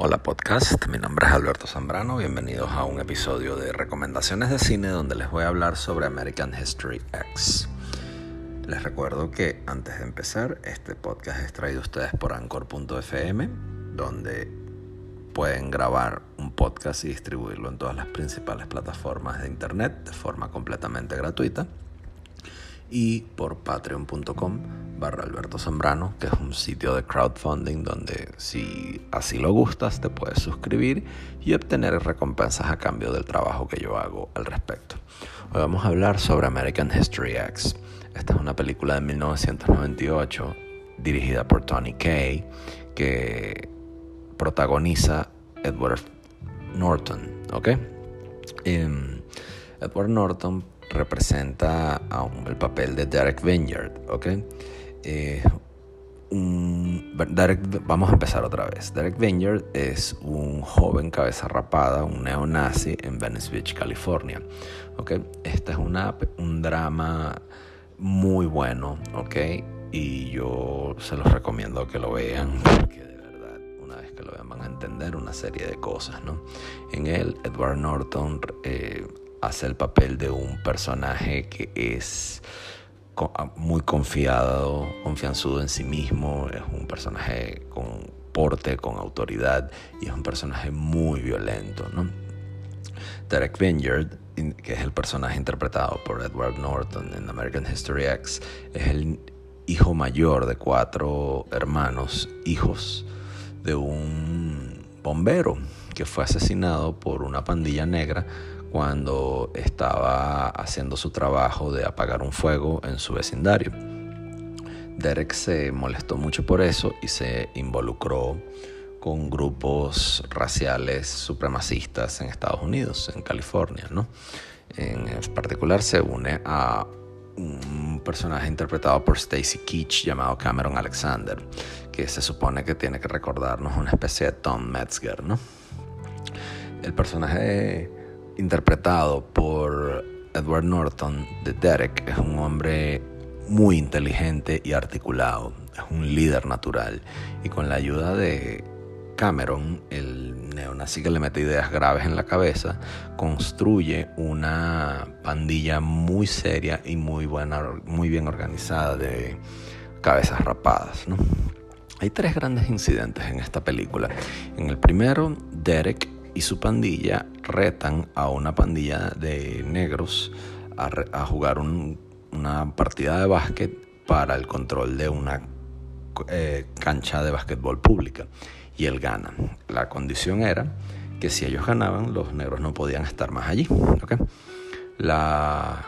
Hola podcast, mi nombre es Alberto Zambrano, bienvenidos a un episodio de recomendaciones de cine donde les voy a hablar sobre American History X. Les recuerdo que antes de empezar, este podcast es traído a ustedes por anchor.fm, donde pueden grabar un podcast y distribuirlo en todas las principales plataformas de internet de forma completamente gratuita y por patreon.com barra Alberto Zambrano, que es un sitio de crowdfunding donde si así lo gustas te puedes suscribir y obtener recompensas a cambio del trabajo que yo hago al respecto. Hoy vamos a hablar sobre American History X. Esta es una película de 1998 dirigida por Tony Kaye que protagoniza Edward Norton, ¿ok? Em, Edward Norton representa el papel de Derek Vineyard, ¿ok? Eh, vamos a empezar otra vez. Derek Vineyard es un joven cabeza rapada, un neonazi en Venice Beach, California. ¿ok? Este es una, un drama muy bueno, ¿ok? Y yo se los recomiendo que lo vean porque de verdad, una vez que lo vean van a entender una serie de cosas, ¿no? En él, Edward Norton eh, hace el papel de un personaje que es ah, muy confiado, confianzudo en sí mismo, es un personaje con porte, con autoridad y es un personaje muy violento. ¿no? Derek Vineyard, que es el personaje interpretado por Edward Norton en American History X, es el hijo mayor de cuatro hermanos, hijos de un bombero que fue asesinado por una pandilla negra cuando estaba haciendo su trabajo de apagar un fuego en su vecindario. Derek se molestó mucho por eso y se involucró con grupos raciales supremacistas en Estados Unidos, en California. ¿no? En particular se une a un personaje interpretado por Stacy Keach llamado Cameron Alexander, que se supone que tiene que recordarnos una especie de Tom Metzger. ¿no? El personaje interpretado por Edward Norton de Derek, es un hombre muy inteligente y articulado, es un líder natural y con la ayuda de Cameron, el neonazi que le mete ideas graves en la cabeza, construye una pandilla muy seria y muy buena, muy bien organizada de cabezas rapadas. Hay tres grandes incidentes en esta película. En el primero, Derek y su pandilla retan a una pandilla de negros a, jugar una partida de básquet para el control de una eh, cancha de básquetbol pública. Y él gana. La condición era que si ellos ganaban, los negros no podían estar más allí. La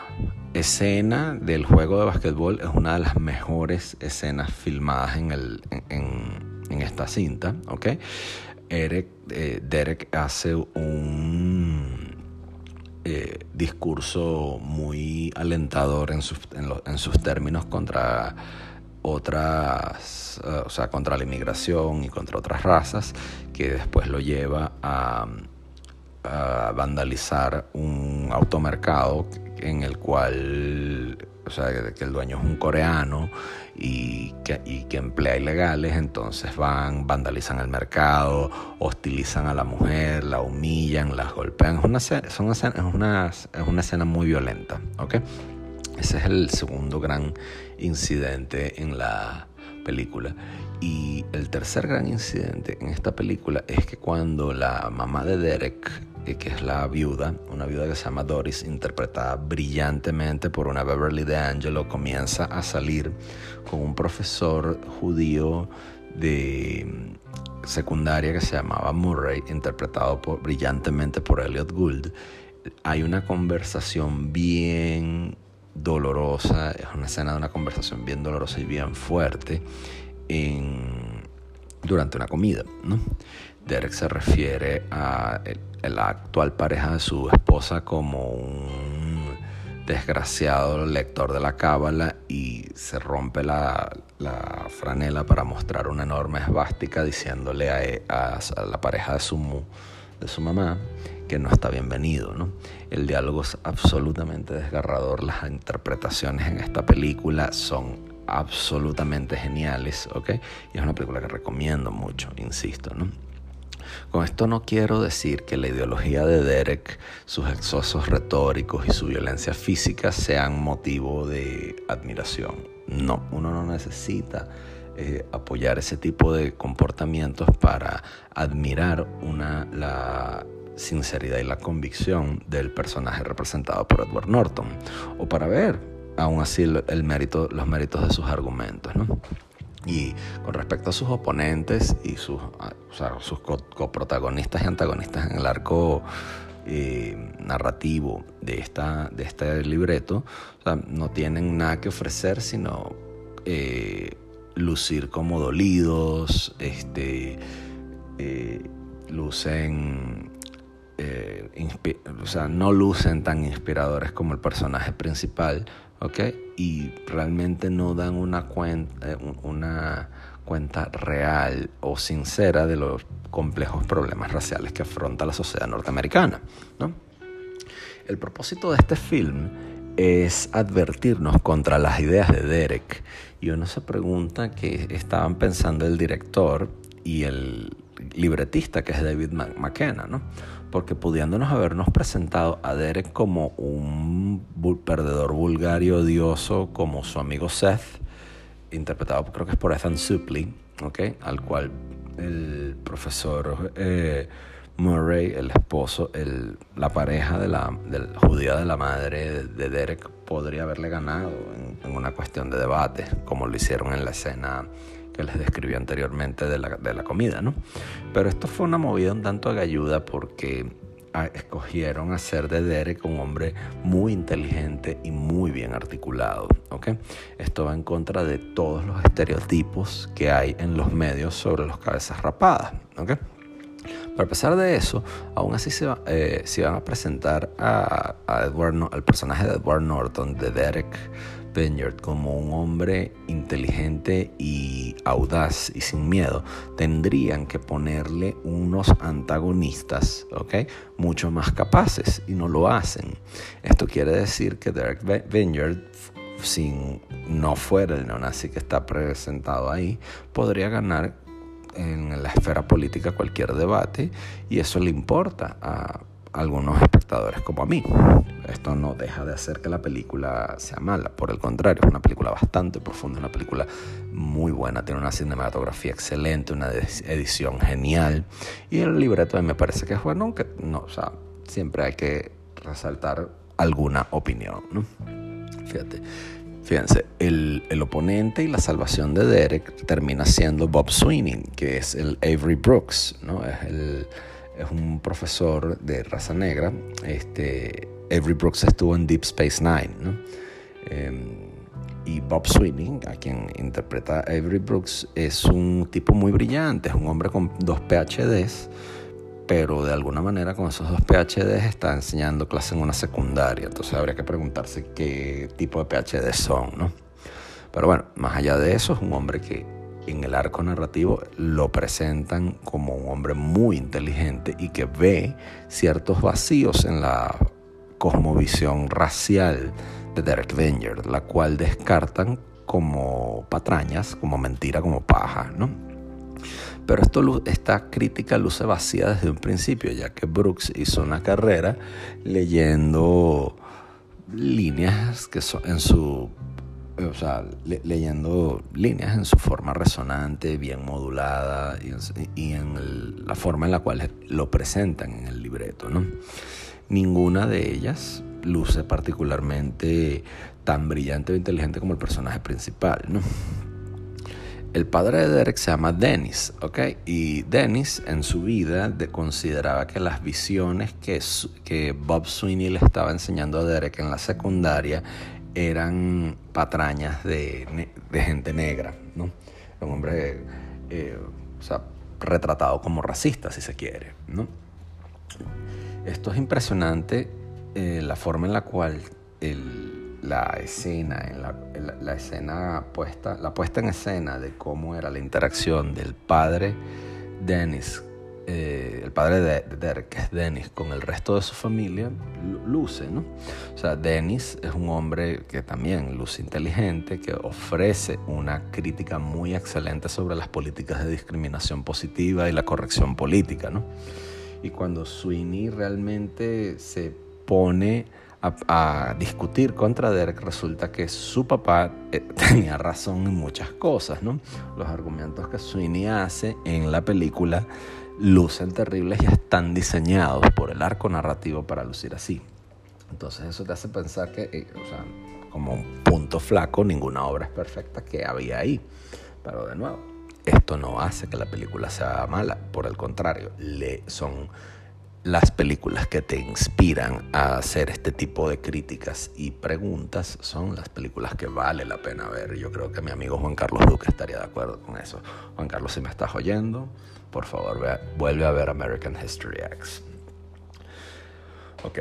escena del juego de básquetbol es una de las mejores escenas filmadas en, el, en, esta cinta. ¿okay? Eh, Derek hace un eh, discurso muy alentador en sus, en, sus términos contra otras, eh, o sea, contra la inmigración y contra otras razas, que después lo lleva a, a vandalizar un automercado en el cual o sea, que el dueño es un coreano y que, emplea ilegales, entonces van, vandalizan el mercado, hostilizan a la mujer, la humillan, la golpean. Es una, es una, es una escena muy violenta, ¿ok? Ese es el segundo gran incidente en la película. Y el tercer gran incidente en esta película es que cuando la mamá de Derek que es la viuda, una viuda que se llama Doris, interpretada brillantemente por una Beverly D'Angelo, comienza a salir con un profesor judío de mm, secundaria que se llamaba Murray, interpretado brillantemente por Elliot Gould. Hay una conversación bien dolorosa, es una escena de una conversación bien dolorosa y bien fuerte durante una comida. Derek se refiere a la actual pareja de su esposa como un desgraciado lector de la cábala y se rompe la, franela para mostrar una enorme esvástica diciéndole a, la pareja de su, de su mamá que no está bienvenido. ¿no? El diálogo es absolutamente desgarrador, las interpretaciones en esta película son absolutamente geniales, ¿ok? Y es una película que recomiendo mucho, insisto, ¿no? Con esto no quiero decir que la ideología de Derek, sus excesos retóricos y su violencia física sean motivo de admiración. No, uno no necesita eh, apoyar ese tipo de comportamientos para admirar una, la sinceridad y la convicción del personaje representado por Edward Norton o para ver aún así el, mérito, los méritos de sus argumentos. Y con respecto a sus oponentes y sus, sus coprotagonistas y antagonistas en el arco eh, narrativo de, esta, de este libreto, no tienen nada que ofrecer sino eh, lucir como dolidos, este, eh, lucen o sea, no lucen tan inspiradores como el personaje principal, ¿ok? Y realmente no dan una cuenta, eh, una cuenta real o sincera de los complejos problemas raciales que afronta la sociedad norteamericana, ¿no? El propósito de este film es advertirnos contra las ideas de Derek. Y uno se pregunta qué estaban pensando el director y el libretista, que es David McKenna, ¿no? porque pudiéndonos habernos presentado a Derek como un perdedor vulgar y odioso, como su amigo Seth, interpretado creo que es por Ethan Suplee, ¿okay? al cual el profesor eh, Murray, el esposo, el, la pareja de la judía de la madre de Derek, podría haberle ganado en una cuestión de debate, como lo hicieron en la escena que les describí anteriormente de la, de la comida, ¿no? Pero esto fue una movida un tanto agalluda porque ah, escogieron hacer de Derek un hombre muy inteligente y muy bien articulado. ¿ok? Esto va en contra de todos los estereotipos que hay en los medios sobre los cabezas rapadas. ¿ok? Pero a pesar de eso, aún así se, eh, van a presentar a, a Edward, al personaje de Edward Norton, de Derek Vineyard como un hombre inteligente y audaz y sin miedo, tendrían que ponerle unos antagonistas, ¿ok? Mucho más capaces y no lo hacen. Esto quiere decir que Derek Vineyard si no fuera el neonazi que está presentado ahí, podría ganar en la esfera política cualquier debate y eso le importa a algunos espectadores como a mí. Esto no deja de hacer que la película sea mala, por el contrario, es una película bastante profunda, una película muy buena, tiene una cinematografía excelente, una edición genial y el libreto me parece que es bueno, aunque no, o sea, siempre hay que resaltar alguna opinión, ¿no? Fíjate. Fíjense, el, el, oponente y la salvación de Derek termina siendo Bob Sweeney, que es el Avery Brooks, ¿no? Es el, es un profesor de raza negra. Este, Avery Brooks estuvo en Deep Space Nine, ¿no? Em, y Bob Sweeney, a quien interpreta Avery Brooks, es un tipo muy brillante, es un hombre con dos PhDs, pero de alguna manera con esos dos PhDs está enseñando clase en una secundaria, entonces habría que preguntarse qué tipo de PhDs son, ¿no? Pero bueno, más allá de eso, es un hombre que en el arco narrativo lo presentan como un hombre muy inteligente y que ve ciertos vacíos en la cosmovisión racial de Derek Venger, la cual descartan como patrañas, como mentira, como paja, ¿no? Pero esto, esta crítica luce vacía desde un principio, ya que Brooks hizo una carrera leyendo líneas que son en su o sea, leyendo líneas en su forma resonante, bien modulada y en, la forma en la cual lo presentan en el libreto. ¿no? Ninguna de ellas luce particularmente tan brillante o inteligente como el personaje principal. ¿no? El padre de Derek se llama Dennis, ¿ok? Y Dennis en su vida consideraba que las visiones que, que Bob Sweeney le estaba enseñando a Derek en la secundaria eran patrañas de, gente negra, ¿no? Un hombre, eh, o sea, retratado como racista, si se quiere, ¿no? Esto es impresionante, eh, la forma en la cual la escena, en la, escena puesta, la puesta en escena de cómo era la interacción del padre Dennis eh, el padre de Derek, que es Dennis, con el resto de su familia, luce, ¿no? O sea, Dennis es un hombre que también luce inteligente, que ofrece una crítica muy excelente sobre las políticas de discriminación positiva y la corrección política, ¿no? Y cuando Sweeney realmente se pone a, discutir contra Derek, resulta que su papá eh, tenía razón en muchas cosas, ¿no? Los argumentos que Sweeney hace en la película lucen terribles y están diseñados por el arco narrativo para lucir así. Entonces eso te hace pensar que, eh, o sea, como un punto flaco, ninguna obra es perfecta que había ahí. Pero de nuevo, esto no hace que la película sea mala, por el contrario, son las películas que te inspiran a hacer este tipo de críticas y preguntas son las películas que vale la pena ver. Yo creo que mi amigo Juan Carlos Duque estaría de acuerdo con eso. Juan Carlos, si me estás oyendo, por favor, vuelve a ver American History X. Ok,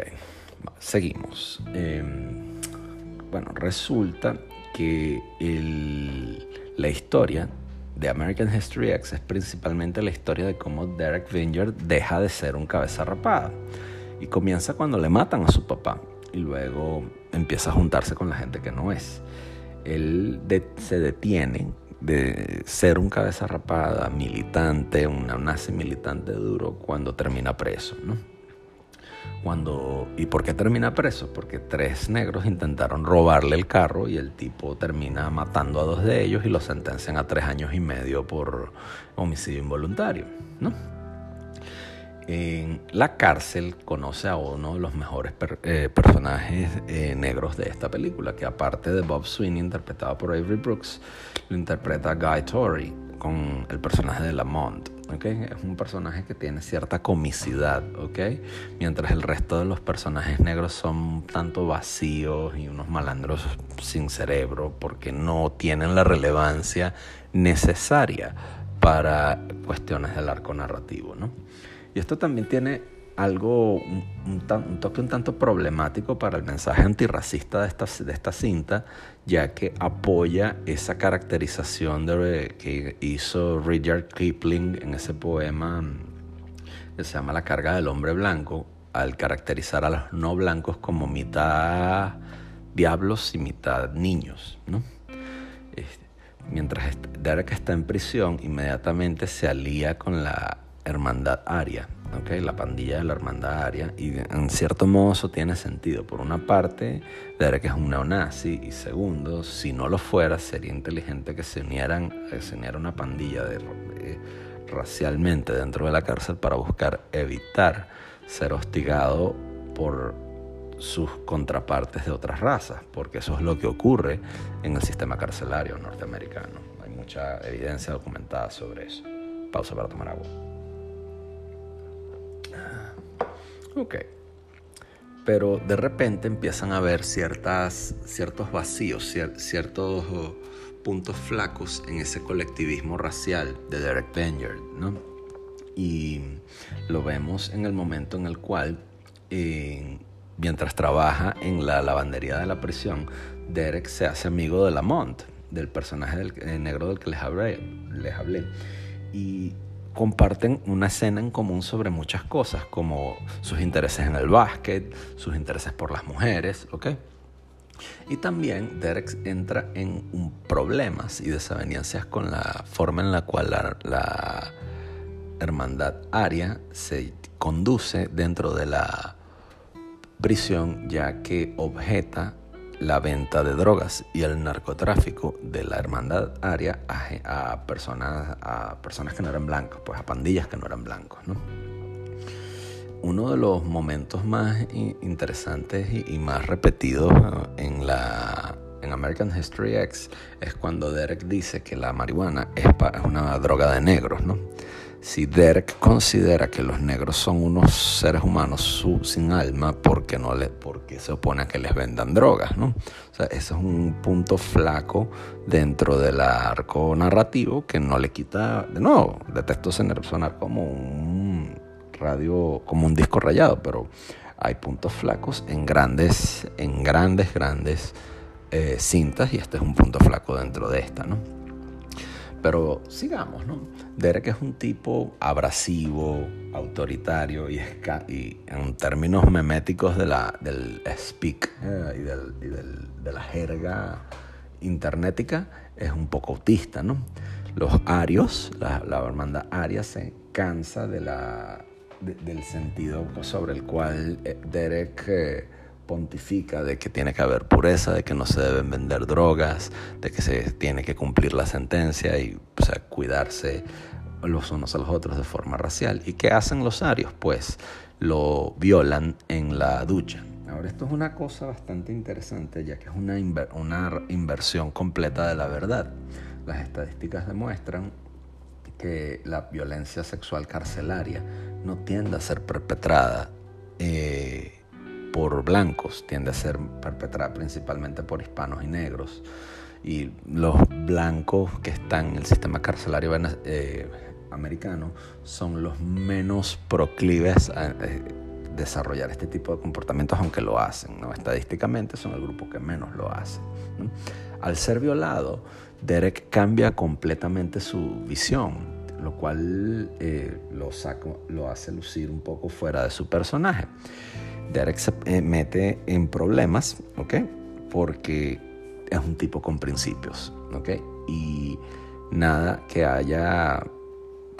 seguimos. Em, bueno, resulta que la historia de American History X es principalmente la historia de cómo Derek Vineyard deja de ser un cabeza rapada. Y comienza cuando le matan a su papá y luego empieza a juntarse con la gente que no es. Él se detiene de ser un cabeza rapada, militante, un nazi militante duro cuando termina preso, ¿no? Cuando, ¿Y por qué termina preso? Porque tres negros intentaron robarle el carro y el tipo termina matando a dos de ellos y lo sentencian a tres años y medio por homicidio involuntario, ¿no? en la cárcel conoce a uno de los mejores eh, personajes eh, negros de esta película, que aparte de Bob Sweeney, interpretado por Avery Brooks, lo interpreta Guy Torrey con el personaje de Lamont. Es un personaje que tiene cierta comicidad, ¿okay? mientras el resto de los personajes negros son tanto vacíos y unos malandros sin cerebro porque no tienen la relevancia necesaria para cuestiones del arco narrativo. ¿no? Y esto también tiene algo, un, toque un tanto problemático para el mensaje antirracista de esta, de esta cinta, ya que apoya esa caracterización que hizo Rudyard Kipling en ese poema que se llama La carga del hombre blanco, al caracterizar a los no blancos como mitad diablos y mitad niños. mientras Derek está en prisión, inmediatamente se alía con la hermandad aria, ¿okay? la pandilla de la hermandad aria, y en cierto modo eso tiene sentido. Por una parte, Derek es un neonazi, y segundo, si no lo fuera, sería inteligente que se unieran, eh, se uniera una pandilla de, racialmente dentro de la cárcel para buscar evitar ser hostigado por sus contrapartes de otras razas, porque eso es lo que ocurre en el sistema carcelario norteamericano. Hay mucha evidencia documentada sobre eso. Pausa para tomar agua. Ok. Pero de repente empiezan a haber ciertas, ciertos vacíos, ciertos oh, puntos flacos en ese colectivismo racial de Derek Benyer, ¿no? Y lo vemos en el momento en el cual, mientras trabaja en la lavandería de la prisión, Derek se hace amigo de Lamont, del personaje del, eh, negro del que les hablé, les hablé. Y comparten una escena en común sobre muchas cosas, como sus intereses en el básquet, sus intereses por las mujeres, ¿ok? Y también Derek entra en problemas y desavenencias con la forma en la cual la, hermandad aria se conduce dentro de la prisión, ya que objeta la venta de drogas y el narcotráfico de la hermandad aria a, personas, a personas que no eran blancos, pues a pandillas que no eran blancos. ¿no? Uno de los momentos más interesantes y, más repetidos en, la, en American History X es cuando Derek dice que la marihuana es, es una droga de negros. ¿no? Si Derek considera que los negros son unos seres humanos sin alma, ¿por qué, no porque se opone a que les vendan drogas? ¿no? O sea, ese es un punto flaco dentro del arco narrativo que no le quita, de nuevo, detesto sonar como un radio, como un disco rayado, pero hay puntos flacos en grandes, en grandes, grandes eh, cintas y este es un punto flaco dentro de esta, ¿no? Pero sigamos, ¿no? Derek es un tipo abrasivo, autoritario y, y en términos meméticos de la, del speak eh, y, del, de la jerga internetica, es un poco autista, ¿no? Los arios, la, la hermandad aria se cansa de la, del sentido sobre el cual eh, Derek... Eh, pontifica de que tiene que haber pureza, de que no se deben vender drogas, de que se tiene que cumplir la sentencia y o sea, cuidarse los unos a los otros de forma racial. ¿Y qué hacen los arios? Pues lo violan en la ducha. Ahora, esto es una cosa bastante interesante, ya que es una, inversión completa de la verdad. Las estadísticas demuestran que la violencia sexual carcelaria no tiende a ser perpetrada eh, por blancos, tiende a ser perpetrada principalmente por hispanos y negros. Y los blancos que están en el sistema carcelario eh, americano son los menos proclives a eh, desarrollar este tipo de comportamientos, aunque lo hacen. Estadísticamente son el grupo que menos lo hace. Al ser violado, Derek cambia completamente su visión lo cual eh, lo, saco, lo hace lucir un poco fuera de su personaje. Derek se eh, mete en problemas, ¿ok? Porque es un tipo con principios, ¿ok? Y nada que haya,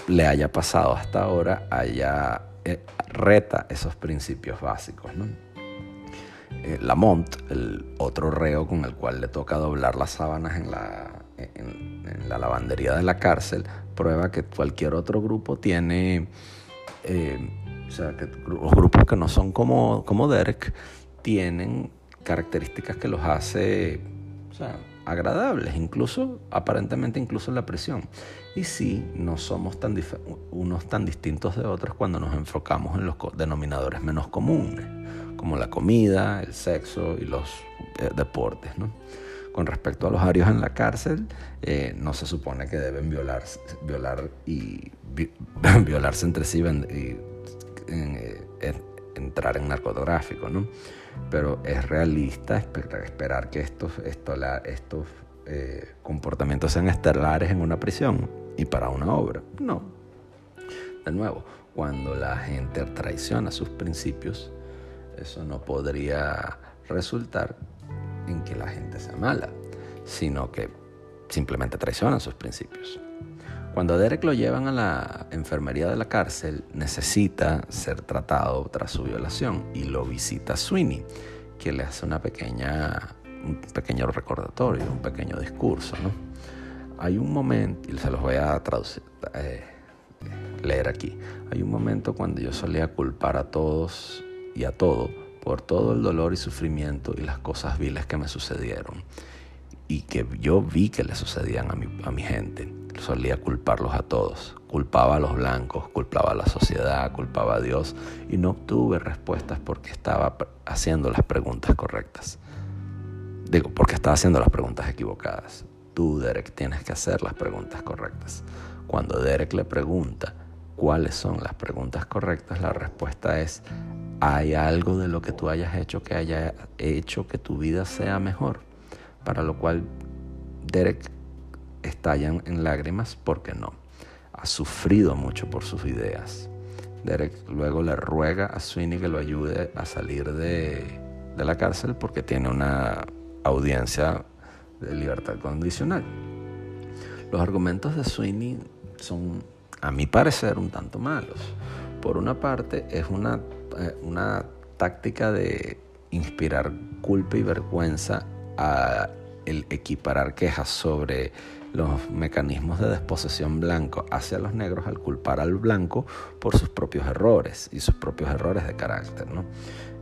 le haya pasado hasta ahora haya eh, reta esos principios básicos, ¿no? Eh, Lamont, el otro reo con el cual le toca doblar las sábanas en la, en, la lavandería de la cárcel, prueba que cualquier otro grupo tiene o sea, que los grupos que no son como, como Derek tienen características que los hace o sea, agradables, incluso aparentemente incluso en la prisión. Y sí, no somos tan unos tan distintos de otros cuando nos enfocamos en los denominadores menos comunes, como la comida, el sexo y los eh, deportes. ¿no? Con respecto a los arios en la cárcel, eh, no se supone que deben violar, violar y violarse entre sí y eh, entrar en narcotráfico, ¿no? Pero es realista esperar que estos, eh, comportamientos sean estelares en una prisión y para una obra. No. De nuevo, cuando la gente traiciona sus principios, eso no podría resultar en que la gente sea mala, sino que simplemente traicionan sus principios. Cuando Derek lo llevan a la enfermería de la cárcel, necesita ser tratado tras su violación y lo visita Sweeney, que le hace una pequeña, un pequeño recordatorio, un pequeño discurso. ¿no? Hay un momento, y se los voy a traducir, eh, leer aquí, hay un momento cuando yo solía culpar a todos y a todo por todo el dolor y sufrimiento y las cosas viles que me sucedieron y que yo vi que le sucedían a mi, a mi gente. Solía culparlos a todos. Culpaba a los blancos, culpaba a la sociedad, culpaba a Dios y no obtuve respuestas porque estaba haciendo las preguntas correctas. Digo, porque estaba haciendo las preguntas equivocadas. Tú, Derek, tienes que hacer las preguntas correctas. Cuando Derek le pregunta cuáles son las preguntas correctas, la respuesta es, ¿hay algo de lo que tú hayas hecho que haya hecho que tu vida sea mejor? para lo cual Derek estalla en lágrimas porque no. Ha sufrido mucho por sus ideas. Derek luego le ruega a Sweeney que lo ayude a salir de, de la cárcel porque tiene una audiencia de libertad condicional. Los argumentos de Sweeney son, a mi parecer, un tanto malos. Por una parte, es una, eh, una táctica de inspirar culpa y vergüenza el equiparar quejas sobre los mecanismos de desposesión blanco hacia los negros al culpar al blanco por sus propios errores y sus propios errores de carácter. ¿no?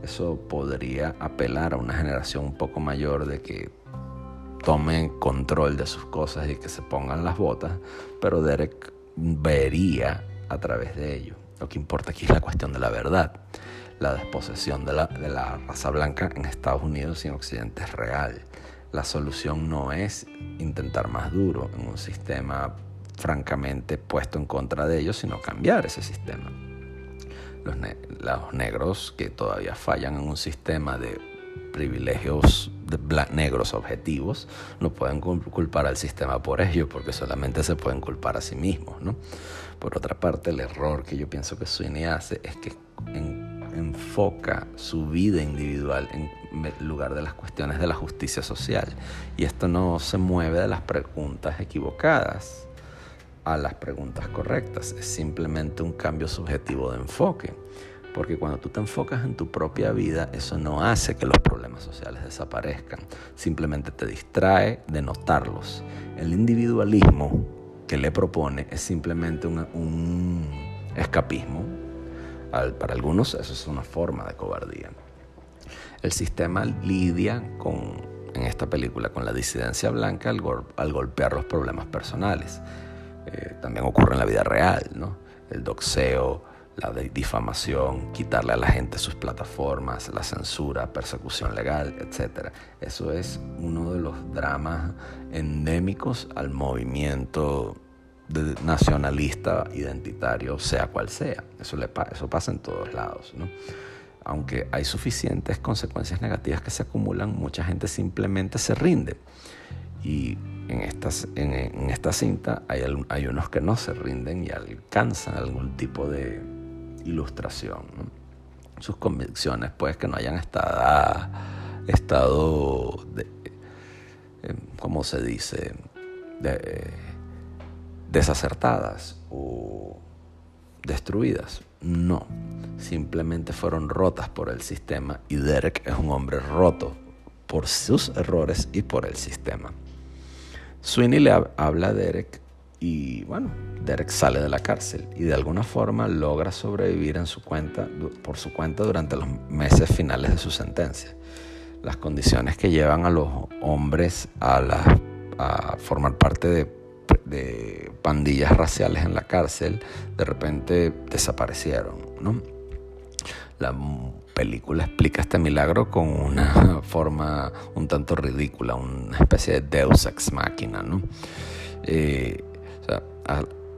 Eso podría apelar a una generación un poco mayor de que tomen control de sus cosas y que se pongan las botas, pero Derek vería a través de ello. Lo que importa aquí es la cuestión de la verdad. La desposesión de la, de la raza blanca en Estados Unidos y en Occidente es real la solución no es intentar más duro en un sistema francamente puesto en contra de ellos, sino cambiar ese sistema. Los, negros que todavía fallan en un sistema de privilegios de negros objetivos, no pueden culpar al sistema por ello, porque solamente se pueden culpar a sí mismos. Por otra parte, el error que yo pienso que Sweeney hace es que enfoca su vida individual en lugar de las cuestiones de la justicia social. Y esto no se mueve de las preguntas equivocadas a las preguntas correctas, es simplemente un cambio subjetivo de enfoque. Porque cuando tú te enfocas en tu propia vida, eso no hace que los problemas sociales desaparezcan, simplemente te distrae de notarlos. El individualismo que le propone es simplemente un, escapismo. para algunos eso es una forma de cobardía. El sistema lidia con, en esta película con la disidencia blanca al, golpear los problemas personales. Eh, también ocurre en la vida real, ¿no? El doxeo, la difamación, quitarle a la gente sus plataformas, la censura, persecución legal, etc. Eso es uno de los dramas endémicos al movimiento nacionalista identitario, sea cual sea. Eso, eso pasa en todos lados. Aunque hay suficientes consecuencias negativas que se acumulan, mucha gente simplemente se rinde. Y en, estas, en, esta cinta hay, hay unos que no se rinden y alcanzan algún tipo de, ilustración. Sus convicciones, pues, que no hayan estado, estado eh, ¿cómo se dice?, desacertadas o destruidas. No, simplemente fueron rotas por el sistema y Derek es un hombre roto por sus errores y por el sistema. Sweeney le habla a Derek y bueno, Derek sale de la cárcel y de alguna forma logra sobrevivir en su cuenta, por su cuenta durante los meses finales de su sentencia. Las condiciones que llevan a los hombres a, a formar parte de, de, pandillas raciales en la cárcel de repente desaparecieron. ¿no? La película explica este milagro con una forma un tanto ridícula, una especie de deus ex machina. ¿no? Eh,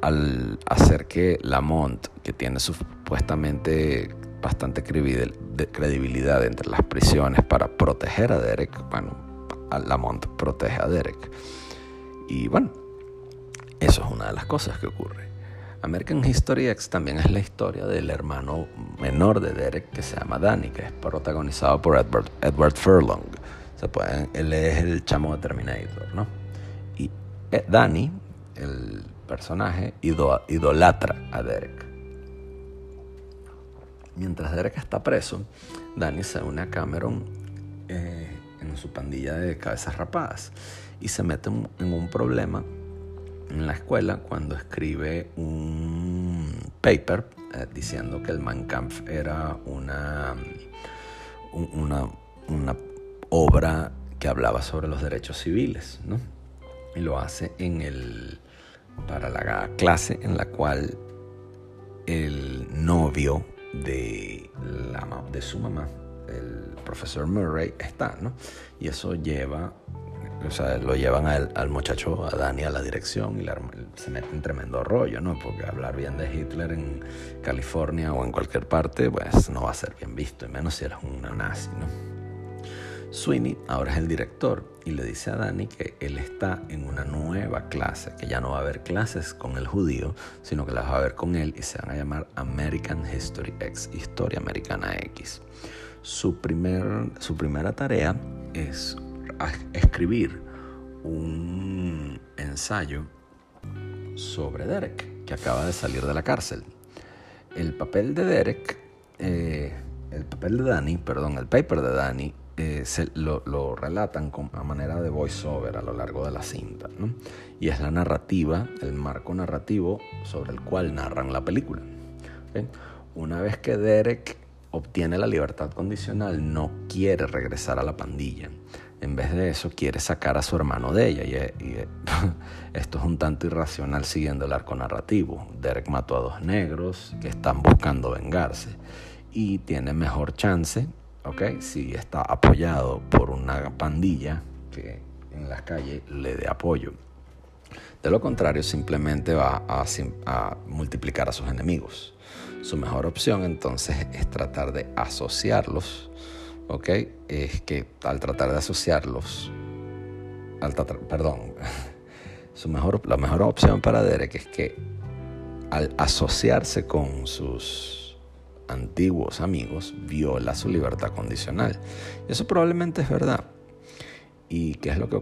al, hacer que Lamont, que tiene supuestamente bastante credibilidad entre las prisiones para proteger a Derek, bueno, Lamont protege a Derek. Y bueno, eso es una de las cosas que ocurre. American History X también es la historia del hermano menor de Derek que se llama Danny, que es protagonizado por Edward, Edward Furlong. Pueden, él es el chamo de Terminator, ¿no? Y eh, Danny, el personaje idolatra a Derek. Mientras Derek está preso, Danny se une a Cameron eh, en su pandilla de cabezas rapadas y se mete en un problema en la escuela cuando escribe un paper eh, diciendo que el Mein Kampf era una, una, una obra que hablaba sobre los derechos civiles, ¿no? Y lo hace en el para la clase en la cual el novio de, la, de su mamá, el profesor Murray, está, ¿no? Y eso lleva, o sea, lo llevan al, muchacho, a Dani, a la dirección y se mete en tremendo rollo, ¿no? Porque hablar bien de Hitler en California o en cualquier parte, pues no va a ser bien visto, y menos si eres una nazi, ¿no? Sweeney ahora es el director y le dice a Danny que él está en una nueva clase, que ya no va a haber clases con el judío, sino que las va a ver con él y se van a llamar American History X, Historia Americana X. Su, primer, su primera tarea es escribir un ensayo sobre Derek, que acaba de salir de la cárcel. El papel de Derek, eh, el papel de Danny, perdón, el paper de Danny eh, se, lo, relatan a manera de voiceover a lo largo de la cinta. Y es la narrativa, el marco narrativo sobre el cual narran la película. Una vez que Derek obtiene la libertad condicional, no quiere regresar a la pandilla. En vez de eso, quiere sacar a su hermano de ella. Y, y esto es un tanto irracional siguiendo el arco narrativo. Derek mató a dos negros que están buscando vengarse y tiene mejor chance si está apoyado por una pandilla que en las calles le dé apoyo. De lo contrario, simplemente va a, multiplicar a sus enemigos. Su mejor opción entonces es tratar de asociarlos ¿ok? Es que al tratar de asociarlos, al perdón, su mejor, la mejor opción para Derek es que al asociarse con sus antiguos amigos, viola su libertad condicional. Eso probablemente es verdad. ¿Y qué es lo que,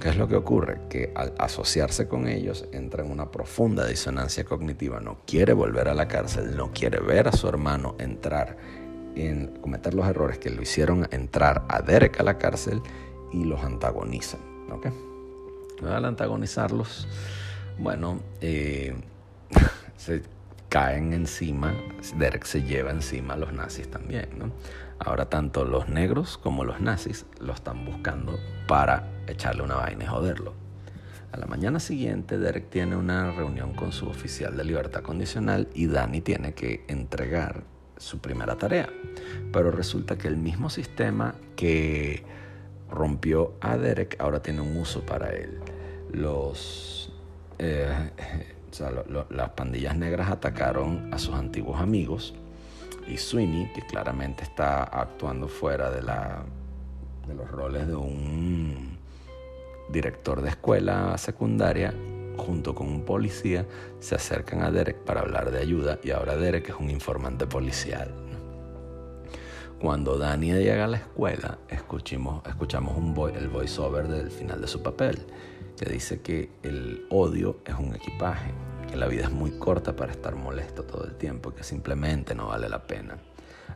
qué es lo que ocurre? Que al asociarse con ellos entra en una profunda disonancia cognitiva. No quiere volver a la cárcel, no quiere ver a su hermano entrar en cometer los errores que lo hicieron entrar a Derek a la cárcel y los antagonizan. ¿okay? Al antagonizarlos, bueno, eh, se caen encima, Derek se lleva encima a los nazis también. ¿no? Ahora tanto los negros como los nazis lo están buscando para echarle una vaina y joderlo. A la mañana siguiente, Derek tiene una reunión con su oficial de libertad condicional y Danny tiene que entregar su primera tarea. Pero resulta que el mismo sistema que rompió a Derek ahora tiene un uso para él. Los, eh, las pandillas negras atacaron a sus antiguos amigos y Sweeney, que claramente está actuando fuera de, la, de los roles de un director de escuela secundaria, junto con un policía, se acercan a Derek para hablar de ayuda y ahora Derek es un informante policial. Cuando Danny llega a la escuela, escuchamos, escuchamos un el voiceover del final de su papel, que dice que el odio es un equipaje, que la vida es muy corta para estar molesto todo el tiempo, que simplemente no vale la pena.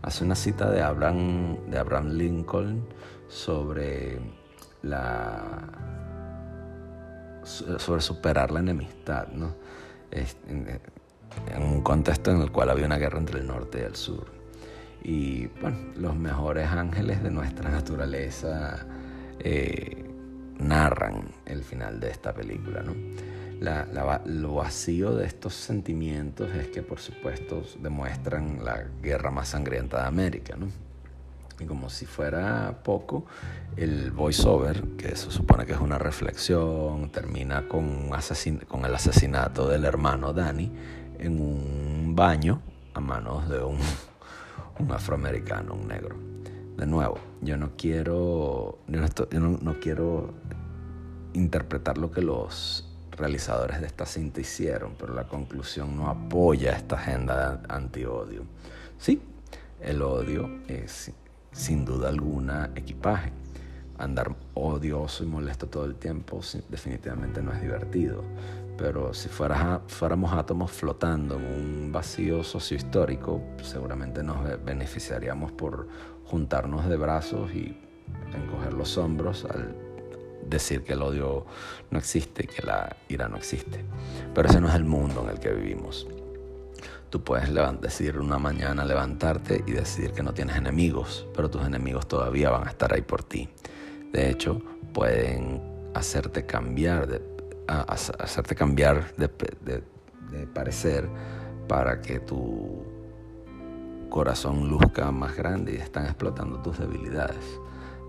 Hace una cita de Abraham, de Abraham Lincoln sobre la sobre superar la enemistad, ¿no? en, un contexto en el cual había una guerra entre el norte y el sur. Y bueno, los mejores ángeles de nuestra naturaleza eh, narran el final de esta película, ¿no? lo vacío de estos sentimientos es que por supuesto demuestran la guerra más sangrienta de América, ¿no? Como si fuera poco, el voiceover, que se supone que es una reflexión, termina con, con el asesinato del hermano Danny en un baño a manos de un, un afroamericano, un negro. De nuevo, yo no quiero, yo no, quiero interpretar lo que los realizadores de esta cinta hicieron, pero la conclusión no apoya esta agenda anti-odio. Sí, el odio es sin duda alguna equipaje. Andar odioso y molesto todo el tiempo definitivamente no es divertido. Pero si fuéramos átomos flotando en un vacío sociohistórico, seguramente nos beneficiaríamos por juntarnos de brazos y encoger los hombros al decir que el odio no existe, que la ira no existe. Pero ese no es el mundo en el que vivimos. Tú puedes decir una mañana, levantarte y decidir que no tienes enemigos, pero tus enemigos todavía van a estar ahí por ti. De hecho, pueden hacerte cambiar de, hacerte cambiar de, parecer para que tu corazón luzca más grande y están explotando tus debilidades.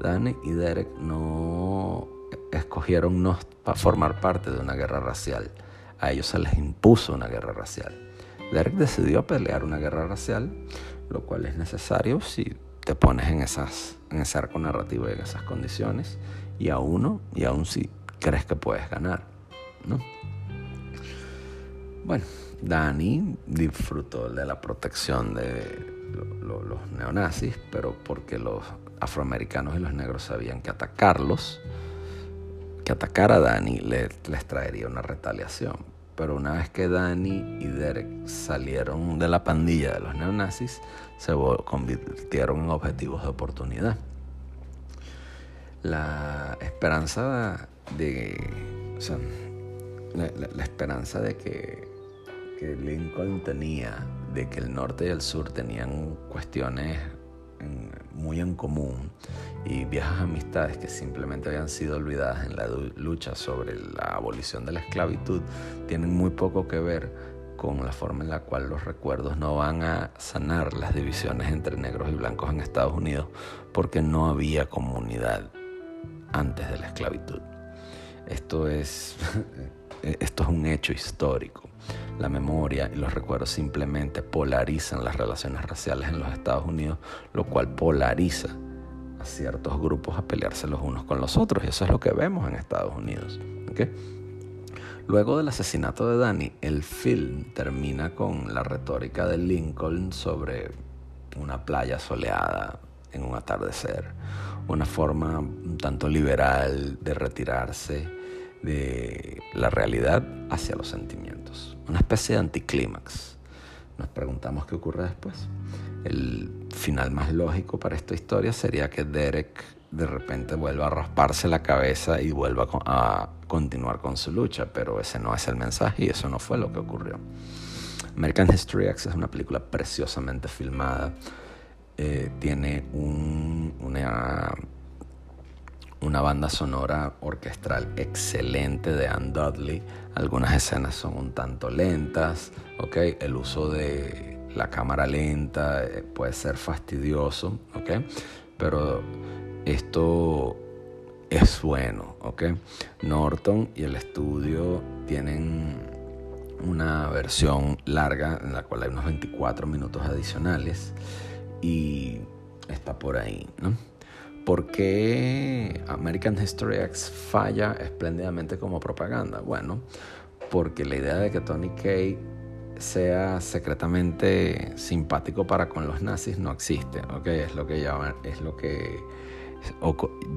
Danny y Derek no escogieron no formar parte de una guerra racial. A ellos se les impuso una guerra racial. Derek decidió pelear una guerra racial, lo cual es necesario si te pones en, esas, en ese arco narrativo y en esas condiciones, y aún no, y aún si crees que puedes ganar. ¿no? Bueno, Dani disfrutó de la protección de los neonazis, pero porque los afroamericanos y los negros sabían que atacarlos, que atacar a Dani les traería una retaliación. Pero una vez que Danny y Derek salieron de la pandilla de los neonazis, se convirtieron en objetivos de oportunidad. La esperanza de. O sea, la, esperanza de que, que Lincoln tenía de que el norte y el sur tenían cuestiones muy en común y viejas amistades que simplemente habían sido olvidadas en la lucha sobre la abolición de la esclavitud tienen muy poco que ver con la forma en la cual los recuerdos no van a sanar las divisiones entre negros y blancos en Estados Unidos porque no había comunidad antes de la esclavitud. Esto es, esto es un hecho histórico. La memoria y los recuerdos simplemente polarizan las relaciones raciales en los Estados Unidos, lo cual polariza a ciertos grupos a pelearse los unos con los otros. Y eso es lo que vemos en Estados Unidos. Luego del asesinato de Danny, el film termina con la retórica de Lincoln sobre una playa soleada en un atardecer. Una forma un tanto liberal de retirarse de la realidad hacia los sentimientos. Una especie de anticlímax. Nos preguntamos qué ocurre después. El final más lógico para esta historia sería que Derek de repente vuelva a rasparse la cabeza y vuelva a continuar con su lucha, pero ese no es el mensaje y eso no fue lo que ocurrió. American History X es una película preciosamente filmada. Eh, tiene una, una banda sonora orquestral excelente de Anne Dudley. Algunas escenas son un tanto lentas, ¿okay? El uso de la cámara lenta eh, puede ser fastidioso, ¿ok? Pero esto es bueno, ¿ok? Norton y el estudio tienen una versión larga en la cual hay unos 24 minutos adicionales y está por ahí, ¿no? ¿Por qué American History X falla espléndidamente como propaganda? Bueno, porque la idea de que Tony Kay sea secretamente simpático para con los nazis no existe, ¿ok? Es lo que llaman, es lo que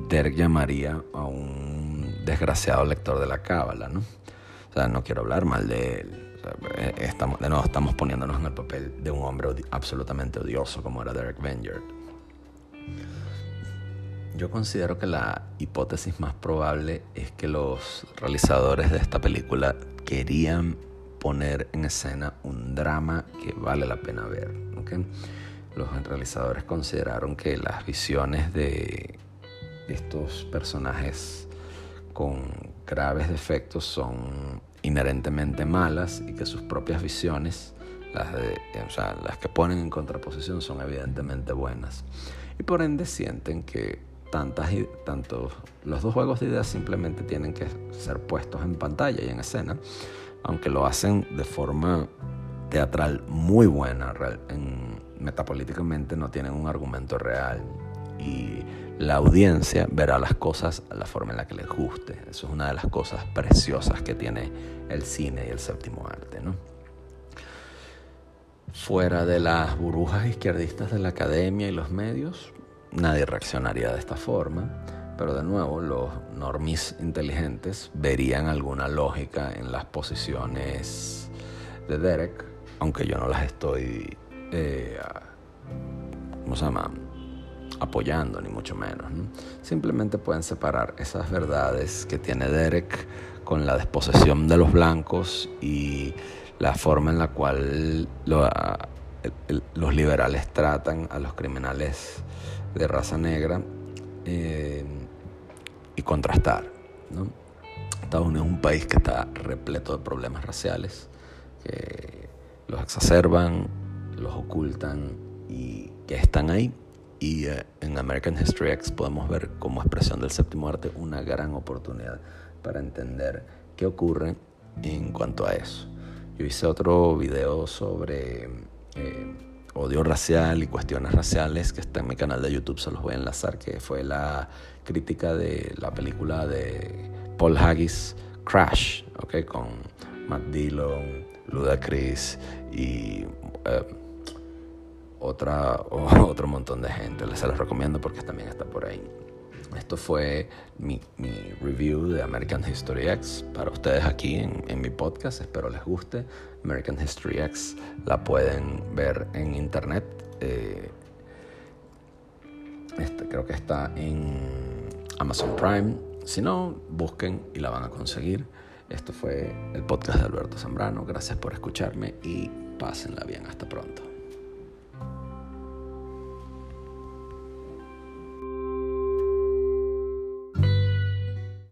Derek llamaría a un desgraciado lector de la cábala, ¿no? O sea, no quiero hablar mal de él. Eh, estamos, de nuevo, estamos poniéndonos en el papel de un hombre absolutamente odioso como era Derek Venger. Yo considero que la hipótesis más probable es que los realizadores de esta película querían poner en escena un drama que vale la pena ver. Los realizadores consideraron que las visiones de estos personajes con graves defectos son inherentemente malas y que sus propias visiones, las, las que ponen en contraposición, son evidentemente buenas. Y por ende sienten que tantas, tantos, los dos juegos de ideas simplemente tienen que ser puestos en pantalla y en escena aunque lo hacen de forma teatral muy buena, en, metapolíticamente no tienen un argumento real y la audiencia verá las cosas a la forma en la que les guste. Eso es una de las cosas preciosas que tiene el cine y el séptimo arte. ¿no? Fuera de las burbujas izquierdistas de la academia y los medios, nadie reaccionaría de esta forma. Pero de nuevo, los normis inteligentes verían alguna lógica en las posiciones de Derek, aunque yo no las estoy, eh, ¿cómo se llama? apoyando, ni mucho menos. Simplemente pueden separar esas verdades que tiene Derek con la desposesión de los blancos y la forma en la cual los liberales tratan a los criminales de raza negra. Eh, y contrastar. Estados Unidos es un país que está repleto de problemas raciales, que los exacerban, los ocultan y que están ahí. Y eh, en American History X podemos ver como expresión del séptimo arte una gran oportunidad para entender qué ocurre en cuanto a eso. Yo hice otro video sobre eh, odio racial y cuestiones raciales que está en mi canal de YouTube, se los voy a enlazar, que fue la crítica de la película de Paul Haggis, Crash, ¿okay? con Matt Dillon, Ludacris y eh, otra, otro montón de gente. Les se los recomiendo porque también está por ahí. Esto fue mi, review de American History X para ustedes aquí en, mi podcast. Espero les guste. American History X la pueden ver en internet. Eh, este, creo que está en Amazon Prime. Si no, busquen y la van a conseguir. Esto fue el podcast de Alberto Zambrano. Gracias por escucharme y pásenla bien. Hasta pronto.